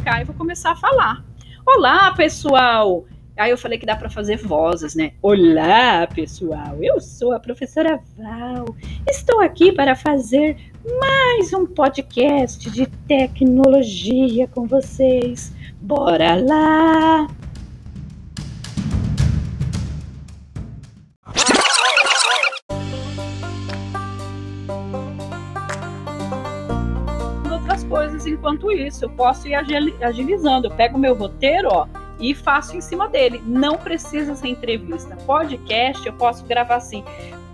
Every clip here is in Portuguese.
cá e vou começar a falar. Olá, pessoal! Aí eu falei que dá para fazer vozes, né? Olá, pessoal! Eu sou a professora Val. Estou aqui para fazer mais um podcast de tecnologia com vocês. Bora lá! Coisas enquanto isso. Eu posso ir agilizando. Eu pego meu roteiro, ó, e faço em cima dele. Não precisa ser entrevista. Podcast, eu posso gravar assim.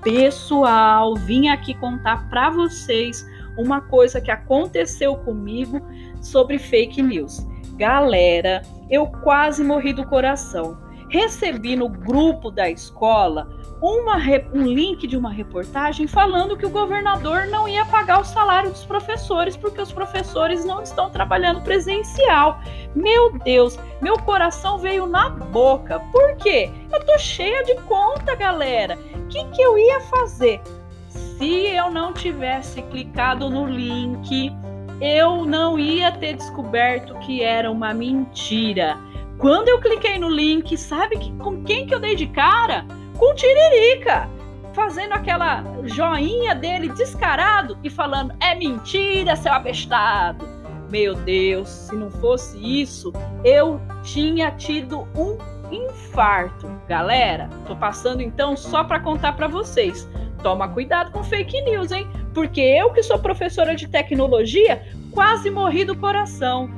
Pessoal, vim aqui contar para vocês uma coisa que aconteceu comigo sobre fake news. Galera, eu quase morri do coração. Recebi no grupo da escola uma, um link de uma reportagem falando que o governador não ia pagar o salário dos professores porque os professores não estão trabalhando presencial. Meu Deus, meu coração veio na boca. Por quê? Eu tô cheia de conta, galera. O que, que eu ia fazer? Se eu não tivesse clicado no link, eu não ia ter descoberto que era uma mentira. Quando eu cliquei no link, sabe que, com quem que eu dei de cara? com Tiririca, fazendo aquela joinha dele descarado e falando: é mentira, seu abestado. Meu Deus, se não fosse isso, eu tinha tido um infarto. Galera, tô passando então só para contar para vocês. Toma cuidado com fake news, hein? Porque eu que sou professora de tecnologia, quase morri do coração